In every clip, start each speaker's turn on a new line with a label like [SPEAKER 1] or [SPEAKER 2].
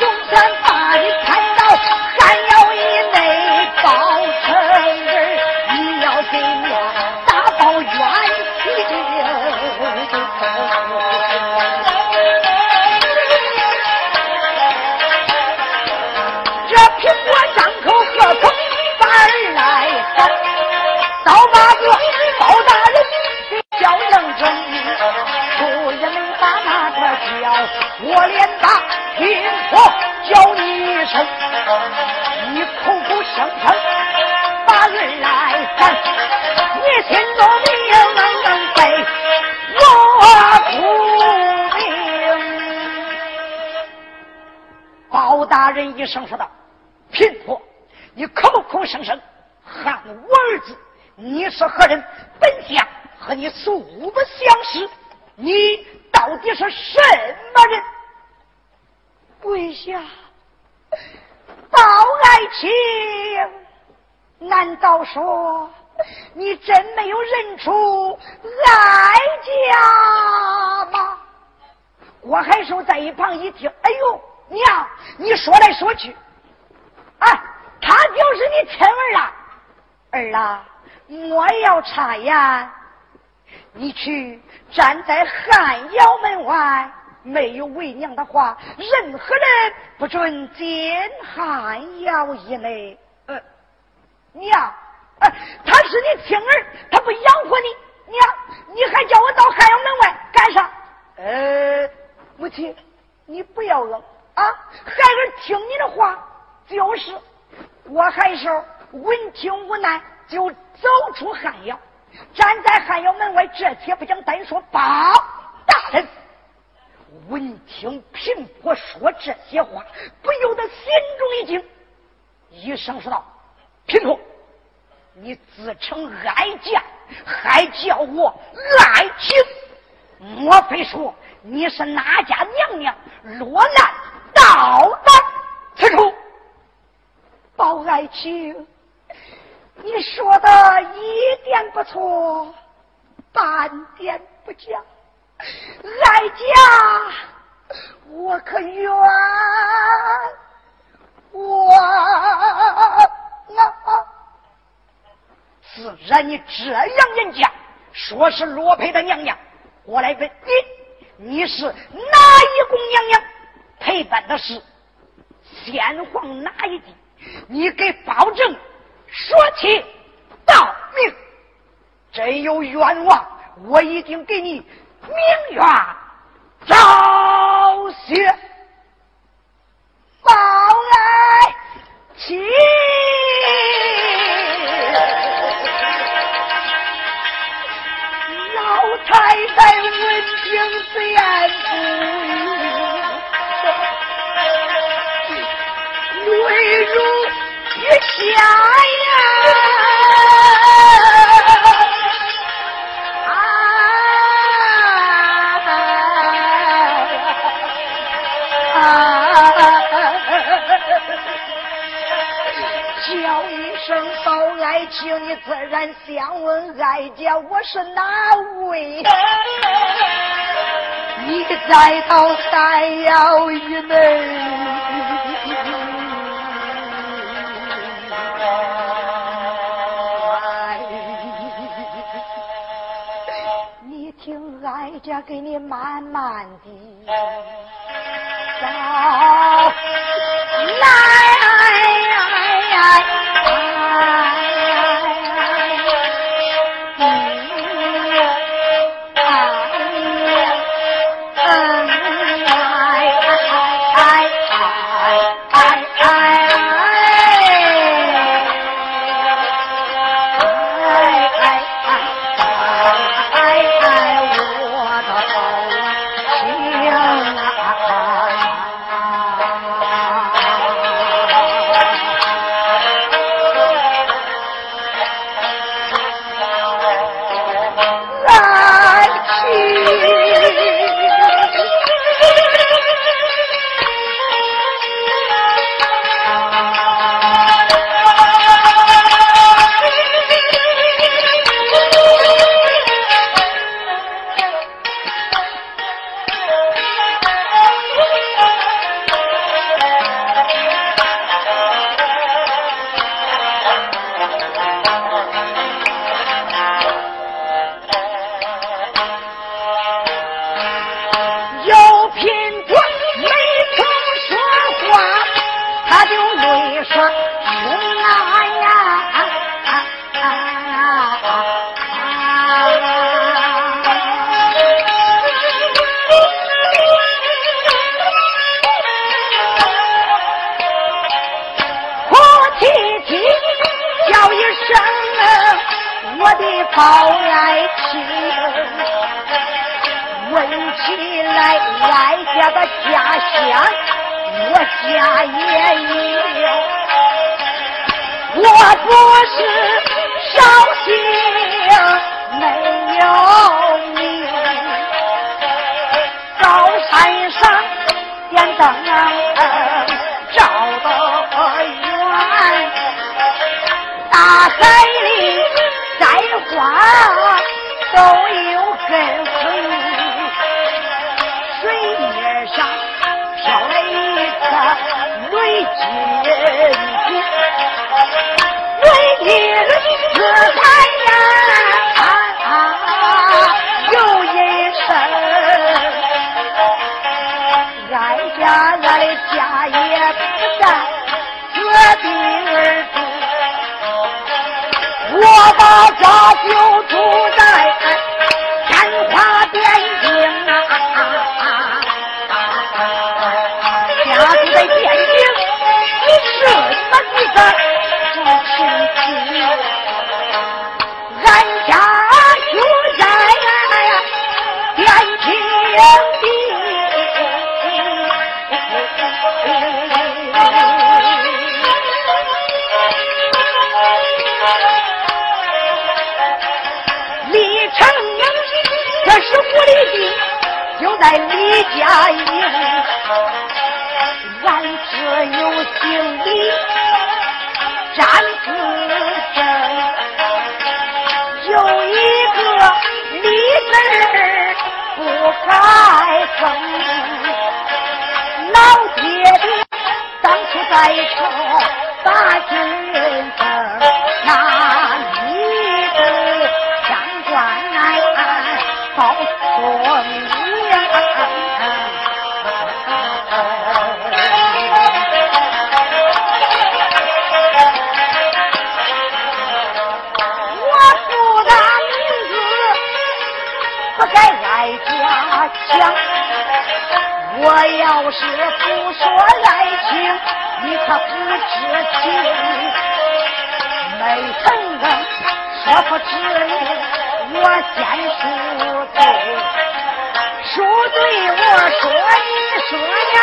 [SPEAKER 1] 声声说道：“贫婆，你口口声声喊我儿子，你是何人？本相和你素不相识，你到底是什么人？”
[SPEAKER 2] 跪下，包爱卿，难道说你真没有认出哀家吗？郭海寿在一旁一听，哎呦！娘，你说来说去，啊，他就是你亲儿啊！儿啊，莫要插言，你去站在汉窑门外，没有为娘的话，任何人不准进汉窑以内。呃，娘，呃，他是你亲儿，他不养活你，娘，你还叫我到汉窑门外干啥？呃，母亲，你不要冷。啊，孩儿听你的话，就是。我还是闻听无奈，就走出汉窑，站在汉窑门外。这且不讲，单说包大人，闻听贫婆说这些话，不由得心中一惊，一声说道：“贫婆，你自称哀家，还叫我爱情？莫非说你是哪家娘娘落难？”到达此处，包爱卿，你说的一点不错，半点不假。哀家我可冤我啊！
[SPEAKER 1] 自然你这样人家说是罗培的娘娘，我来问你，你是哪一宫娘娘？陪伴的是先皇哪一地？你给保证说起道明，真有冤枉，我一定给你明冤昭雪。
[SPEAKER 2] 报来亲，雨下呀！叫一声报爱情，你自然想问哀家我是哪位？你再到山腰以内。家给你慢慢的找来。家就家我要是不说爱情，你可不知情。没成功，说不知，我先赎罪。赎罪，我说你说呀，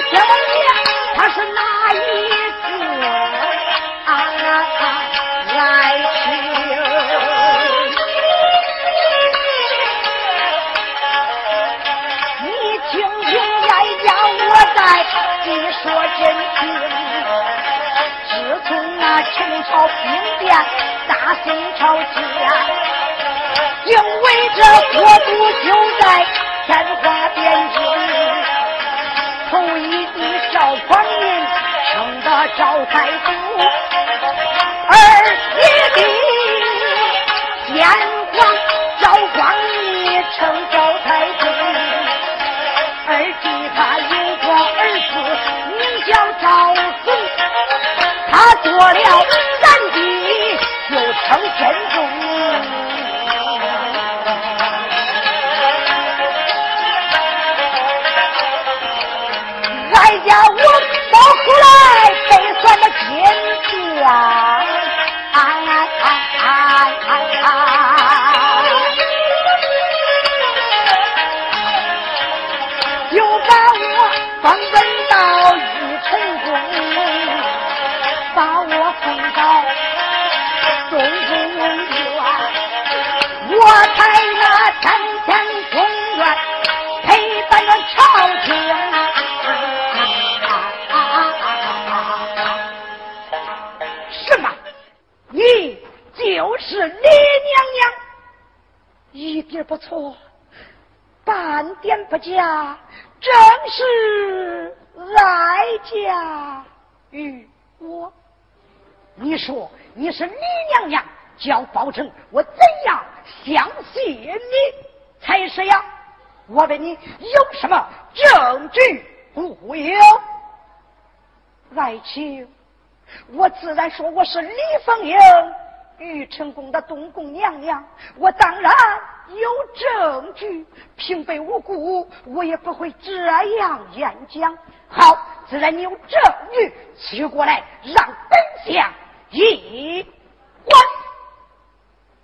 [SPEAKER 2] 我的小爷，他是哪一个啊爱情？你听听哀家我在你说真情。自从那陈朝兵变，大宋朝建，因为这国都就在天花边境。头一帝赵匡胤称得赵太祖，二一帝先皇赵光义称赵太祖，二弟他有个儿子名叫赵崇，他做了三弟又称真宗。说你是李娘娘，叫包拯，我怎样相信你才是呀？我问你有什么证据？不有。爱卿，我自然说我是李凤英。玉成宫的东宫娘娘，我当然有证据，平白无故我也不会这样演讲。好，自然你有证据，取过来让本相一观。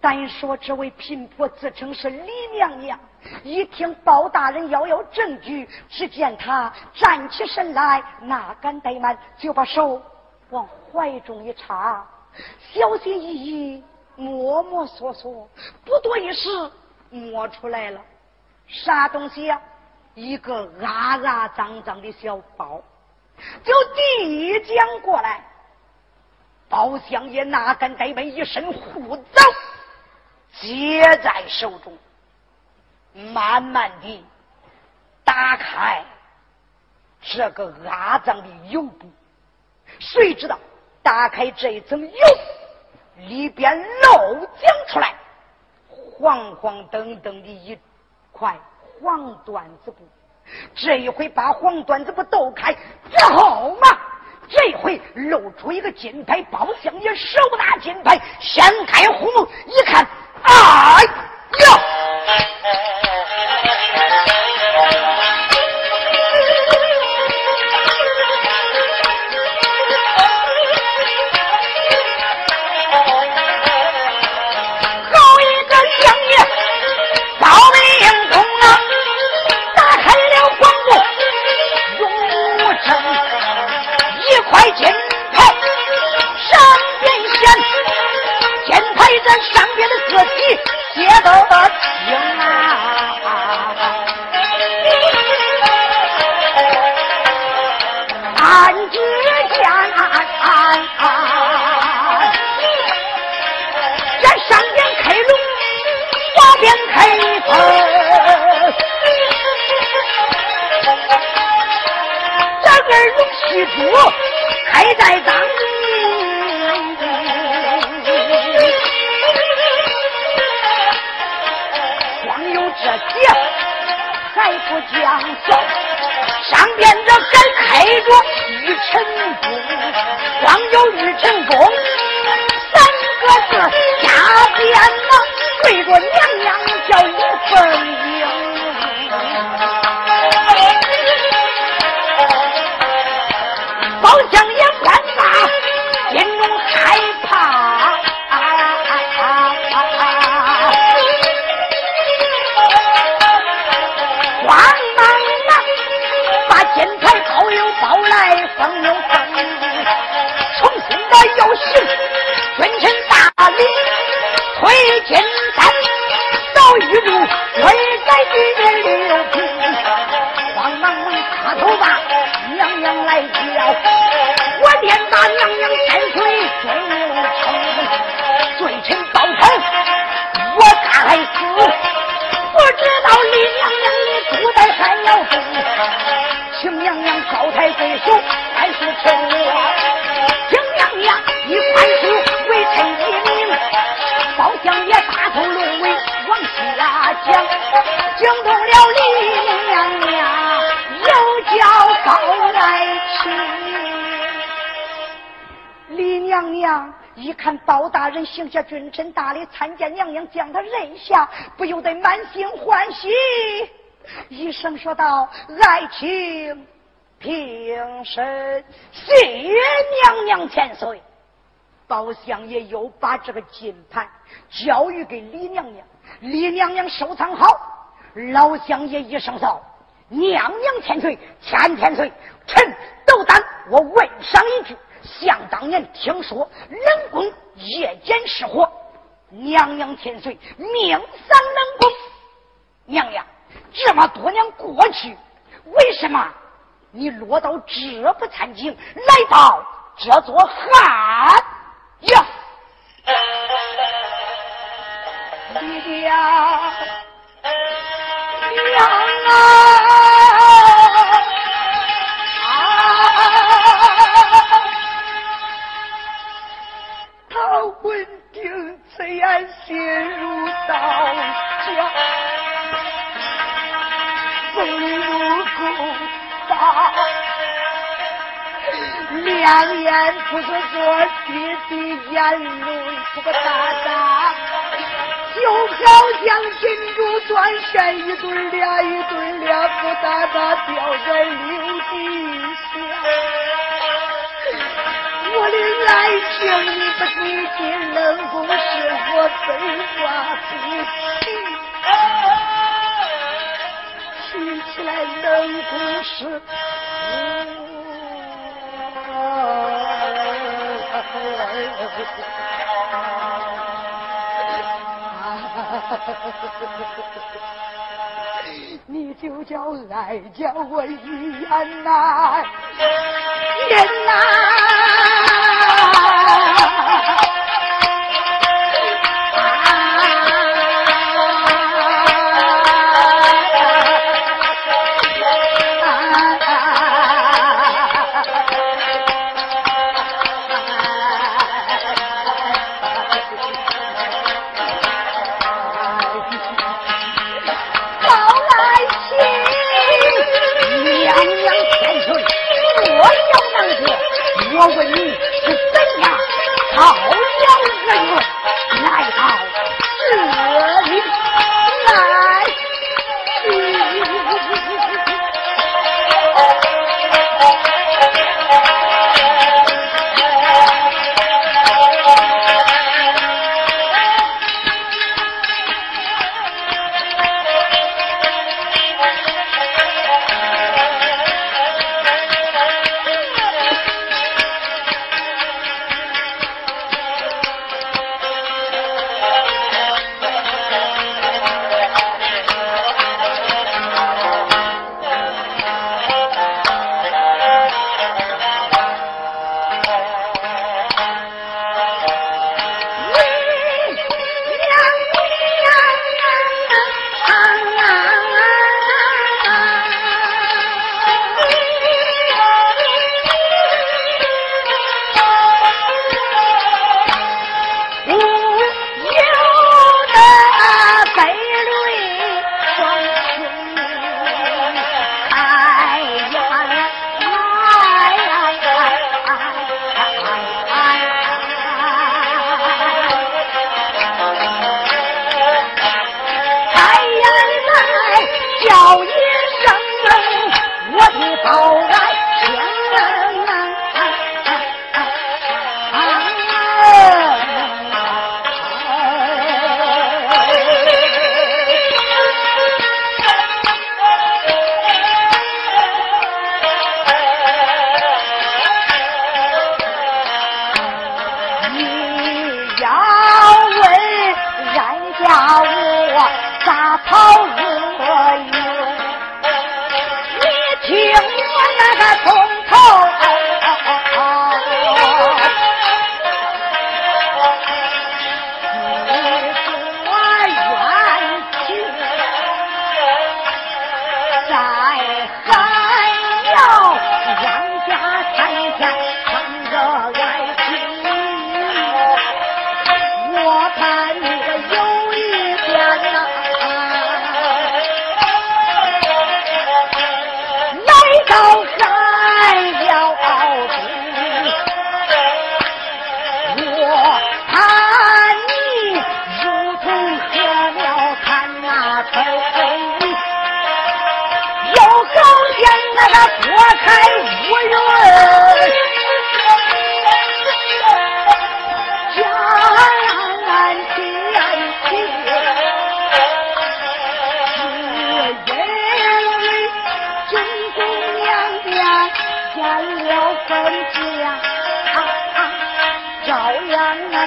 [SPEAKER 2] 单说这位贫婆自称是李娘娘，一听包大人要有证据，只见她站起身来，哪敢怠慢，就把手往怀中一插。小心翼翼，摸摸索索，不多一时，摸出来了，啥东西呀？一个阿阿脏脏的小包，就递将过来。包相爷哪敢怠慢，一身护走，接在手中，慢慢的打开这个阿脏的油布，谁知道？打开这一层油，里边漏浆出来，黄黄澄澄的一块黄缎子布。这一回把黄缎子布抖开之后嘛，这回露出一个金牌，包相爷手拿金牌，掀开红幕一看，哎呀！
[SPEAKER 1] 一看包大人行下君臣大礼，参见娘娘将他认下，不由得满心欢喜，一声说道：“爱卿。”平身，谢娘娘千岁。包相爷又把这个金盘交予给李娘娘，李娘娘收藏好。老相爷一声道：“娘娘千岁，千千岁，臣斗胆，我问上一句：想当年听说冷宫夜间失火，娘娘天岁命丧冷宫。娘娘，这么多年过去，为什么？”你落到这步惨境，来到这座汉呀！你娘娘啊！两眼不是说滴滴眼泪不个大大，就好像金珠断线一对俩一对俩不大大掉在柳地下。我的爱情你不记起冷宫是我悲挂不起。起来冷宫事，你就叫爱叫我一言难，言难。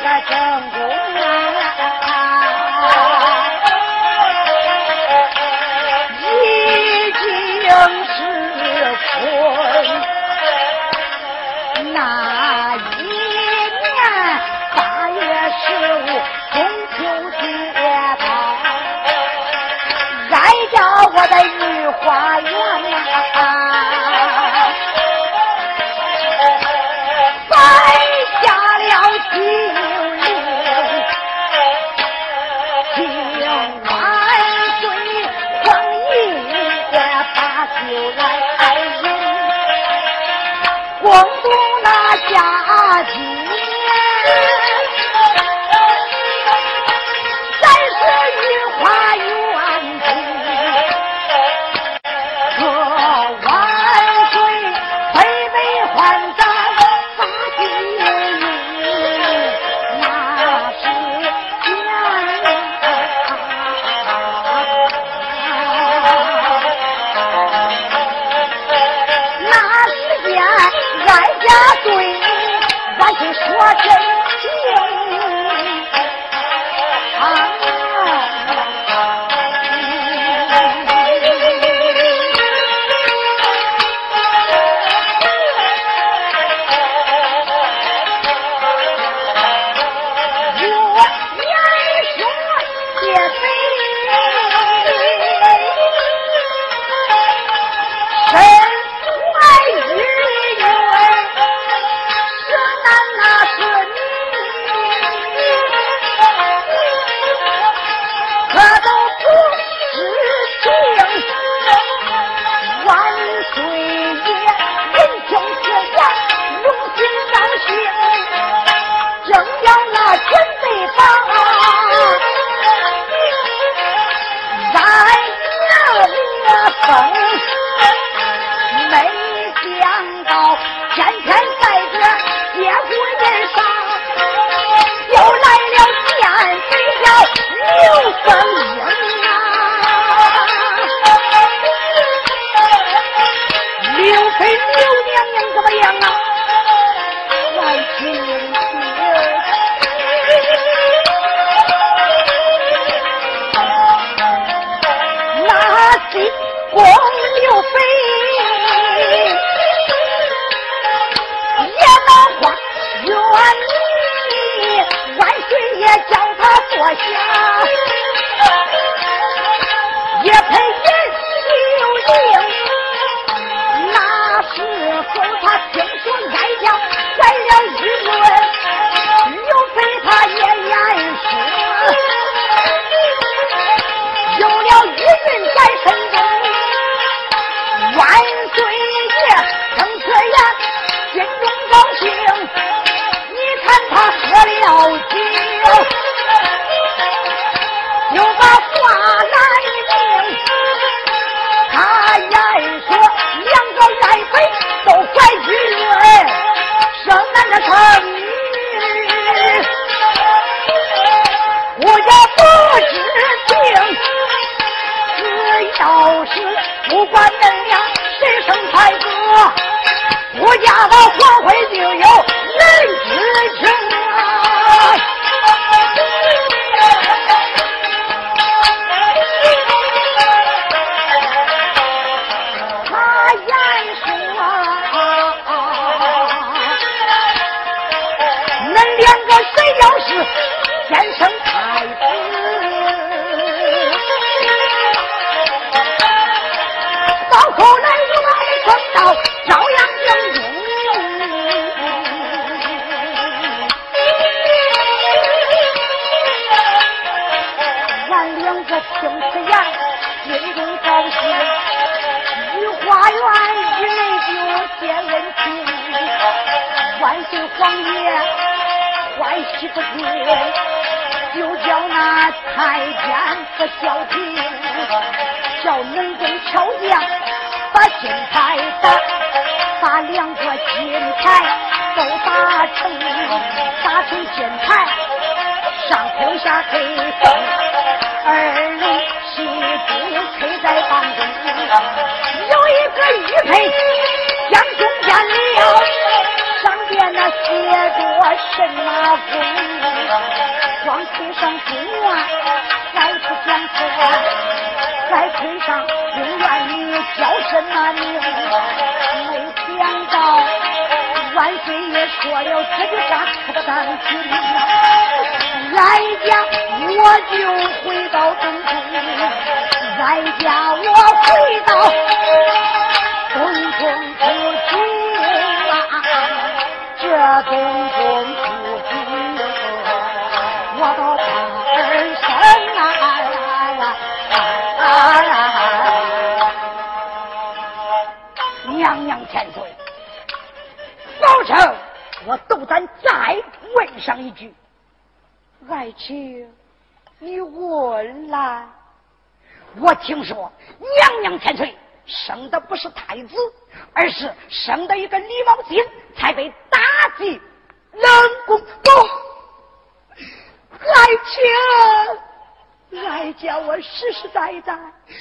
[SPEAKER 2] 那个正宫啊，已经是春。那一年八月十五中秋节到，俺家我的御花园呐。要穿心中高兴。御花园之内就见问题，万岁皇爷欢喜不尽，就叫那太监和小平，叫门中巧匠把金牌打，把两个金牌都打成，打成金牌上挑下黑二龙。房中有一个玉佩将中间了上边那写着什么光推上中啊再不讲破在村上中院里叫什么名没想到万岁爷说了这句话可不当听来家我就回到东宫再叫我回到东宫不住啊，这东宫不住，我到半生
[SPEAKER 1] 啊！娘娘千岁，保证我斗胆再问上一句。
[SPEAKER 2] 爱卿，你问来。
[SPEAKER 1] 我听说娘娘千岁生的不是太子，而是生的一个李茂金，才被打进冷宫。不，
[SPEAKER 2] 爱卿，哀家我实实在在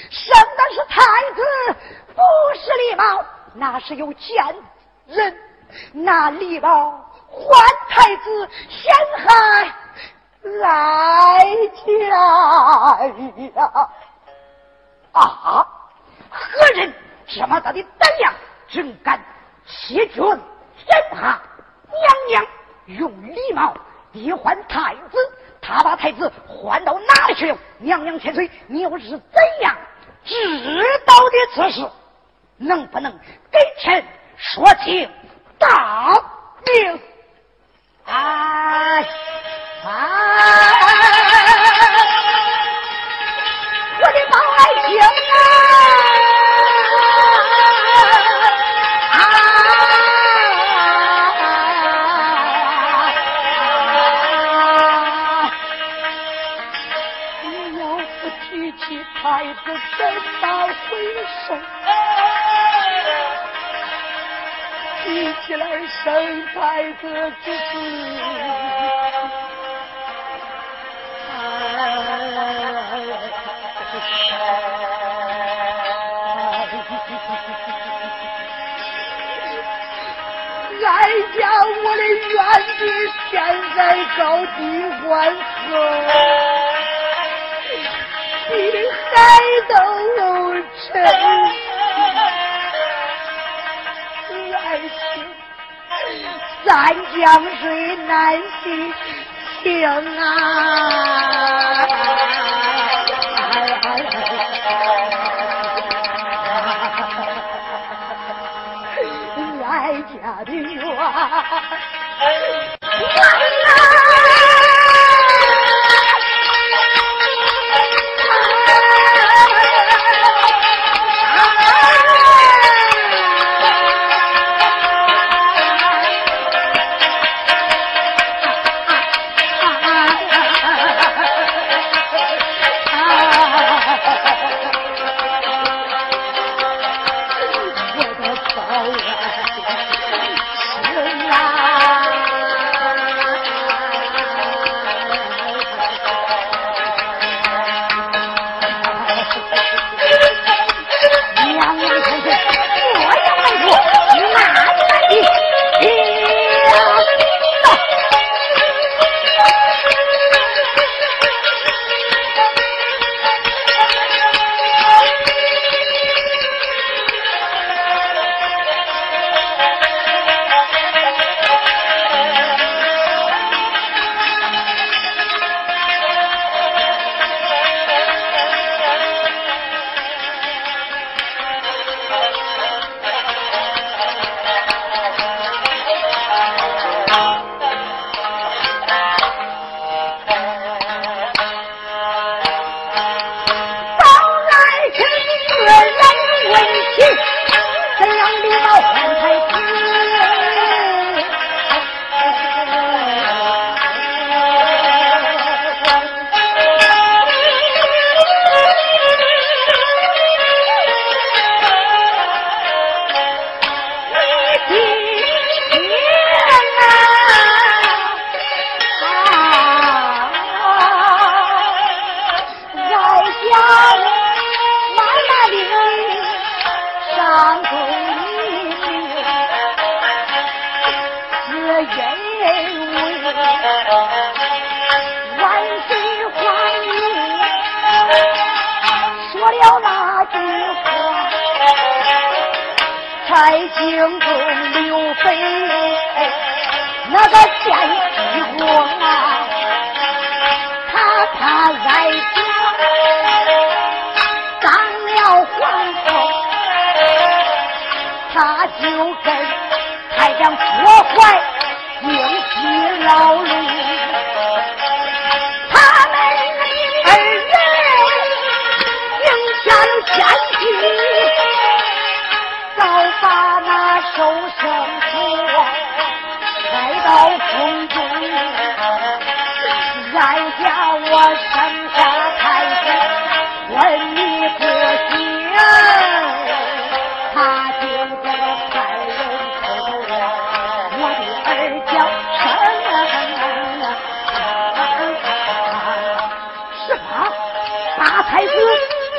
[SPEAKER 2] 生的是太子，不是李茂，那是有奸人拿李茂换太子，陷害。来家呀！
[SPEAKER 1] 啊！何人这么大的胆量，竟敢欺君天下？娘娘用礼貌替换太子，他把太子换到哪里去了？娘娘千岁，你又是怎样知道的此事？能不能给臣说清大明？
[SPEAKER 2] 哎！啊！生太子之事。哀家我的冤屈，现在高低欢何？你海都成，三江水难洗情啊！家的冤，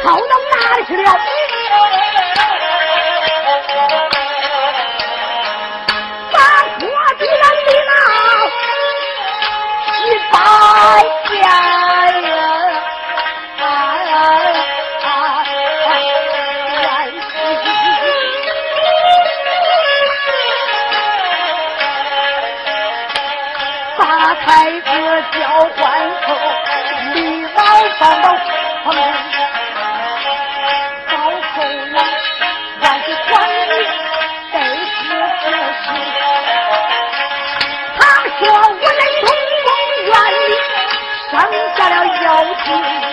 [SPEAKER 2] 跑到哪里去了？下了妖精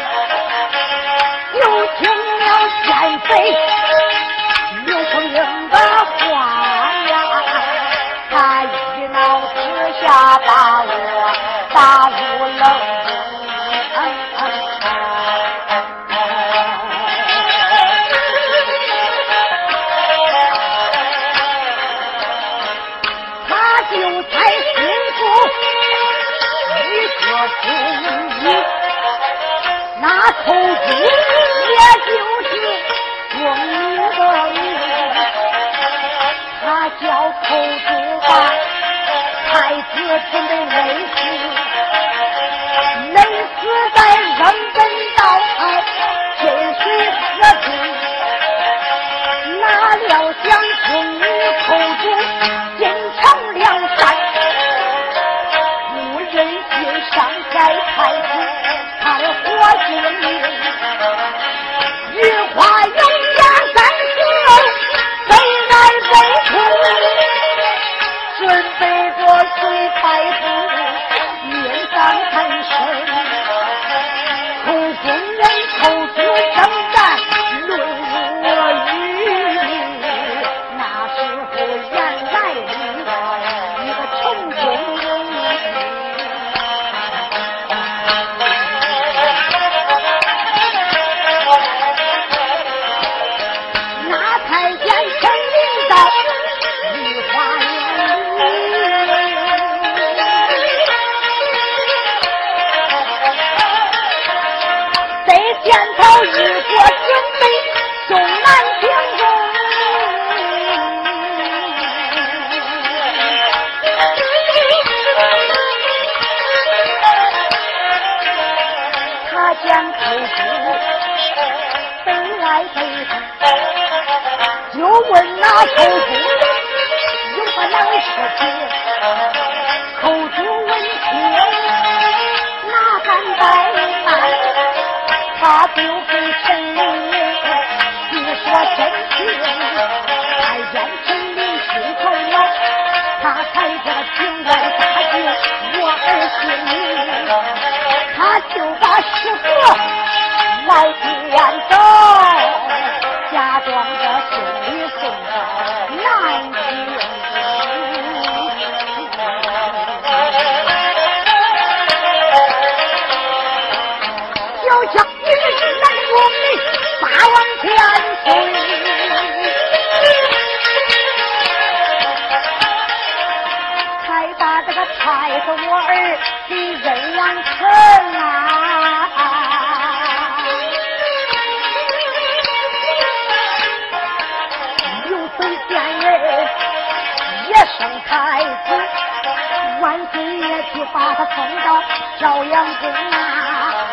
[SPEAKER 2] 把他送到朝阳宫啊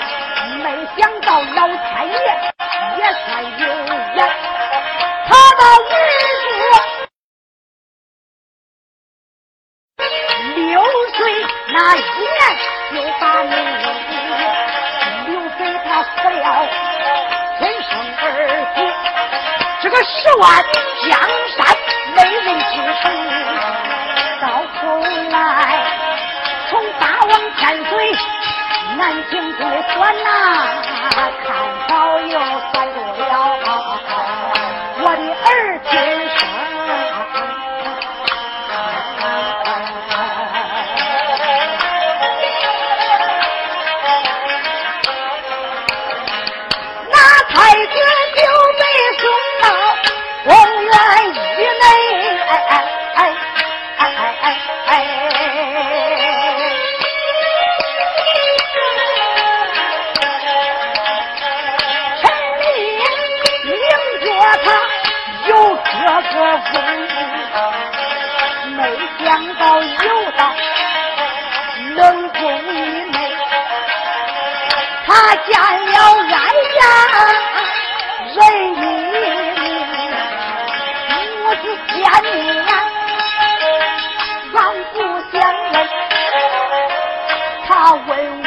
[SPEAKER 2] 没想到老天爷也算有眼他的儿官呐、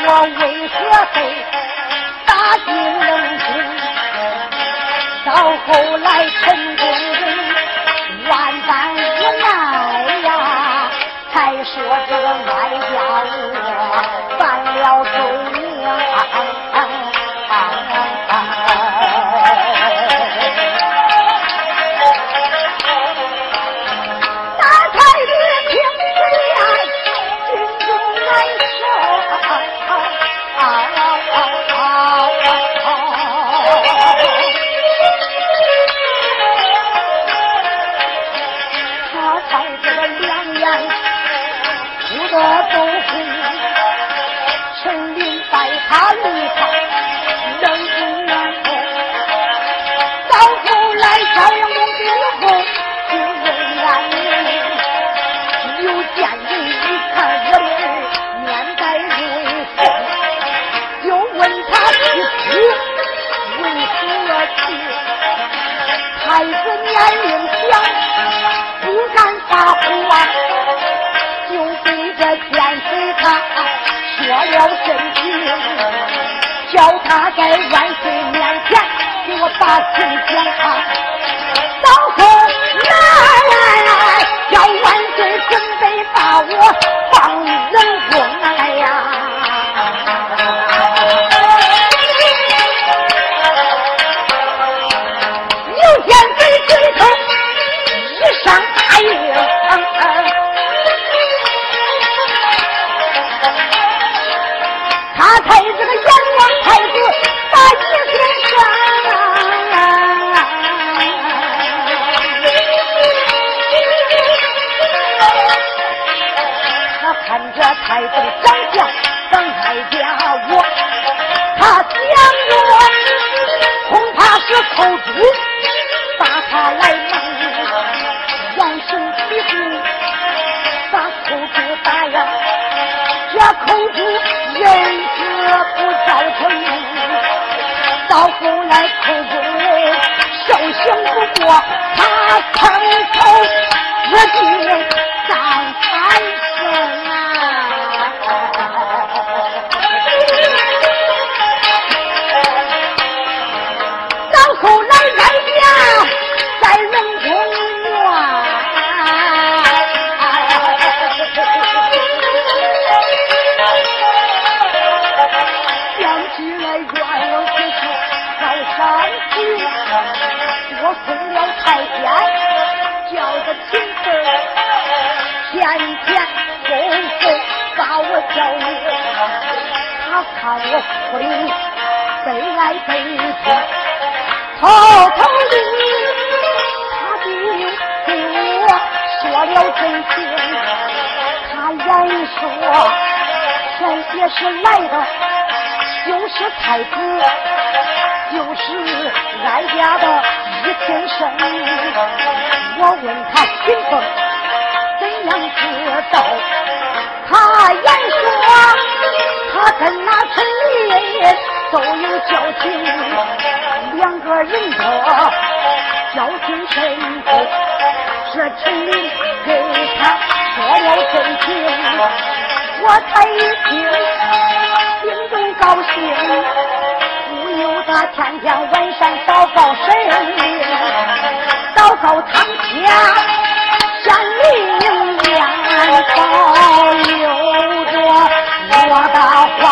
[SPEAKER 2] 我为何费打进冷宫，到后来陈公公万般无奈呀，才说这个哀家无。在万岁面前，给我把情讲。老真心。他言说，前些是来的，就是太子，就是哀家的一天生。我问他行风怎样知道？他言说，他跟那陈林都有交情，两个人的交情深厚。这陈林给他说了真情，我才一听心中高兴，不由得天天晚上祷告神灵，祷告堂下显灵验，保佑着我的皇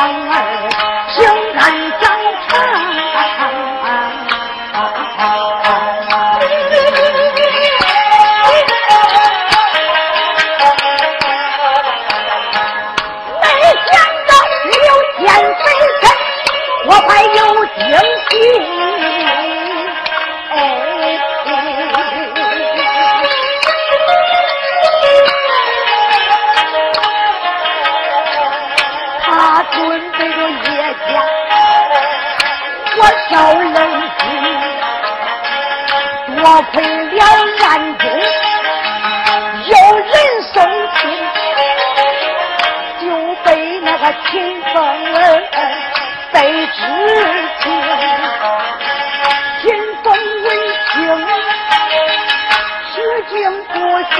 [SPEAKER 2] 吃惊不小，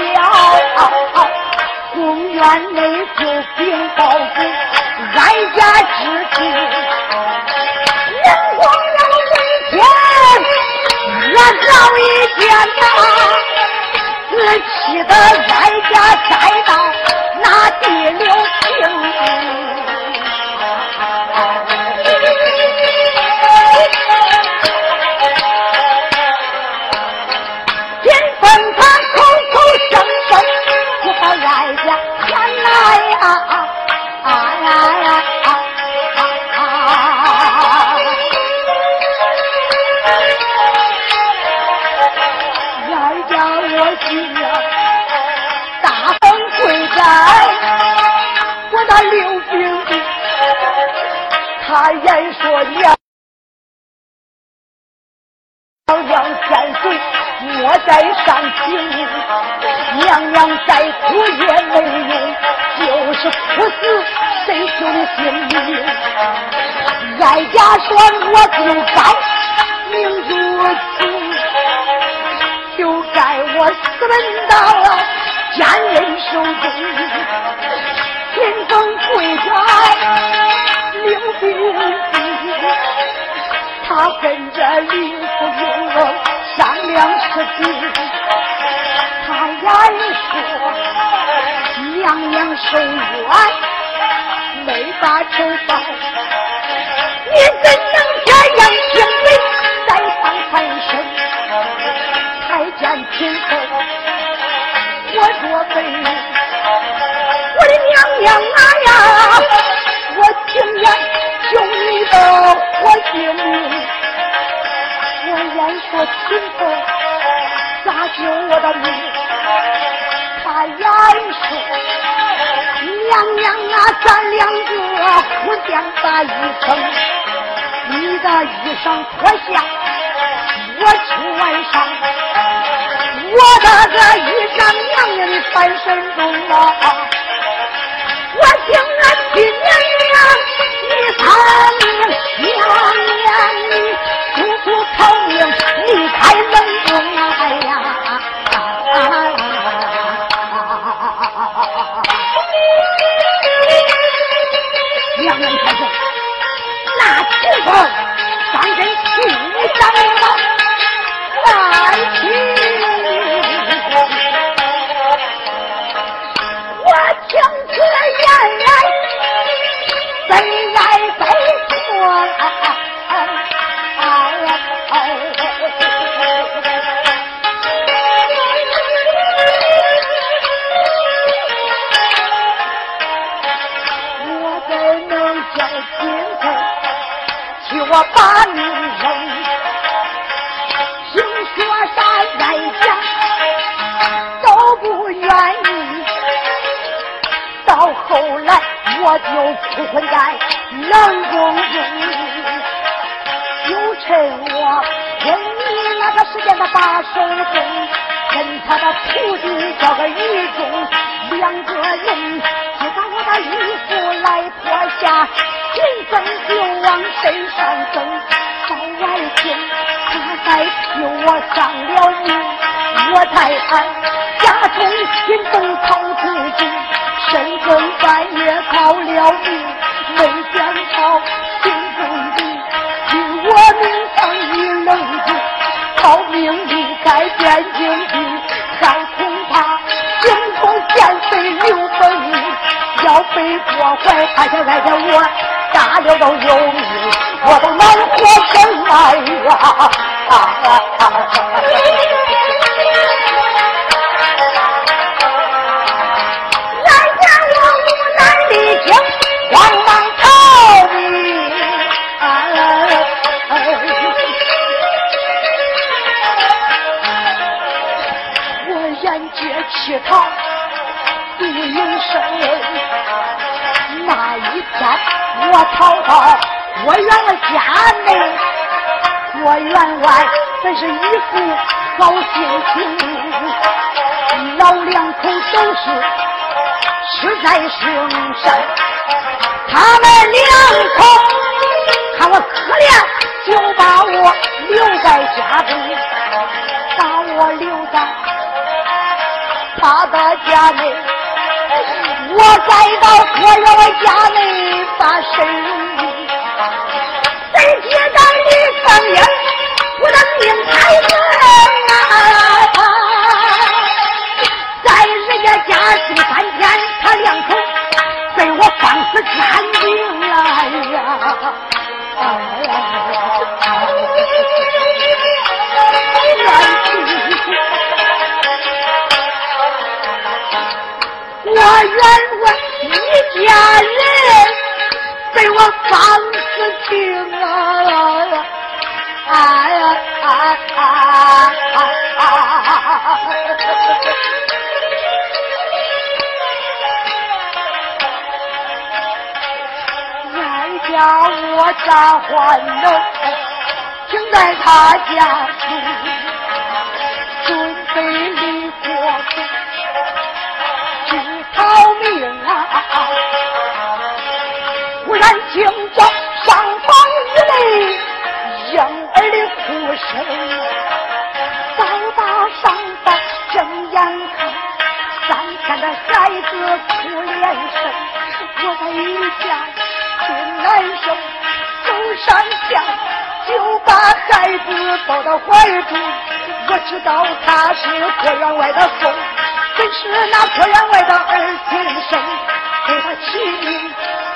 [SPEAKER 2] 公园内就禀报给哀家知情，人光了问天，我早已见呐。自气的哀家栽到那地流平。娘娘千岁莫再伤心，娘娘再苦也没用，就是哭死谁救的性命？哀家说我就刚命如此。就该我私奔到了奸人手中，秦风跪在刘冰地，他跟着林福英商量事情，他言说娘娘受冤，没把仇报，你怎能这样行我的命？他言说娘娘啊，咱两个互相把衣撑，你的衣裳脱下。我去晚上，我的个衣裳娘娘的翻身中啊！我情愿去娘娘你他命，想念你速速逃命，离开冷宫那我就哭昏在冷宫中，就趁我昏迷那个时间的把手中，跟他的徒弟叫个于中，两个人就把我的衣服来脱下，紧身就往身上蹬，在外听他在替我丧了命，我在俺家中心中逃出去，深更半夜逃了命，没想到心中的替我命丧一冷静，逃命离开汴京地，还恐怕心中见水流风雨，要被破坏，而且而且我大了都有命，我都难活生来呀！啊啊！生，那一天我逃到我员外家内。我员外本是一副好心情，老两口都是实在生善，他们两口看我可怜，就把我留在家中，把我留在他的家内，我再到客人家里把身入。在街上里放烟，我的命太硬啊！在人家家住三天，他两口被我放死干家人被我放。情啊！哎呀啊啊啊！人家我咋还能停在他家怀中，我知道他是郭员外的孙，真是那郭员外的儿亲生，给他起名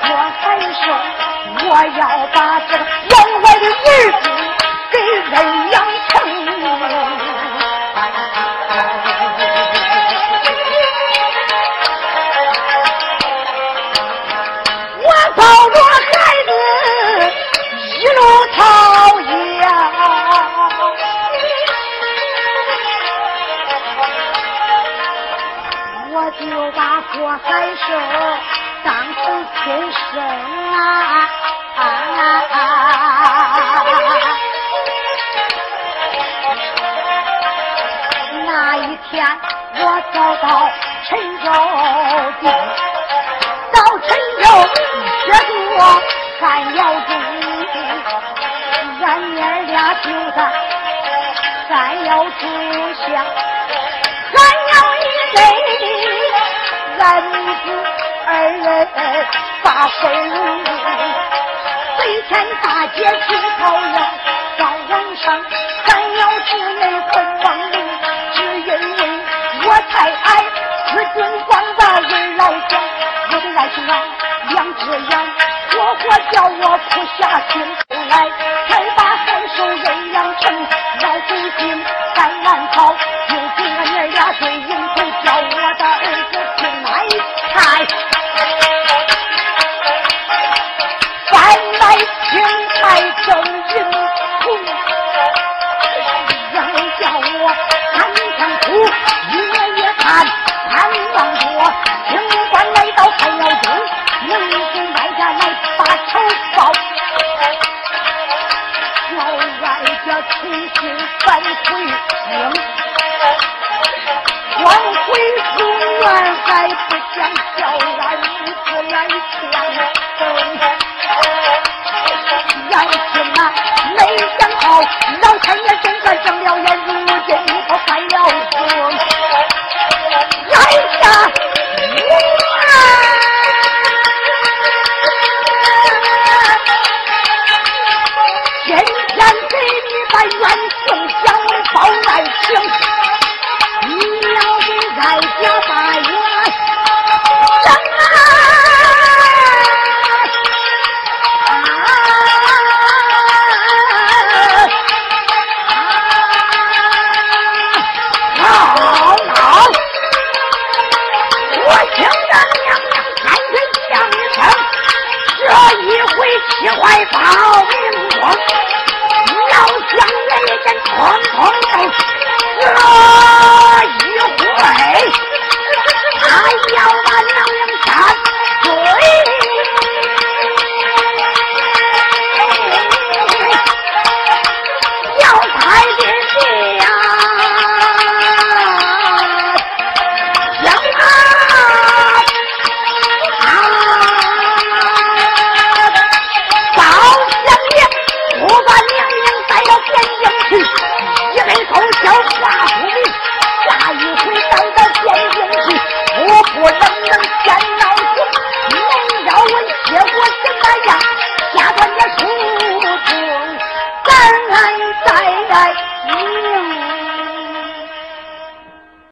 [SPEAKER 2] 我还说。我要把这个员外的儿子给认养成，我抱把郭海生当成亲生啊。那一天我找到陈州地，到陈州接住我汉窑中，俺娘俩就在汉窑中下，汉窑一内，俺母子二人把身。每天大街去讨要，到晚上咱要之内困王林，只因为我太爱四军光的儿老小，我的爱情啊，两只眼活活叫我哭下心头来，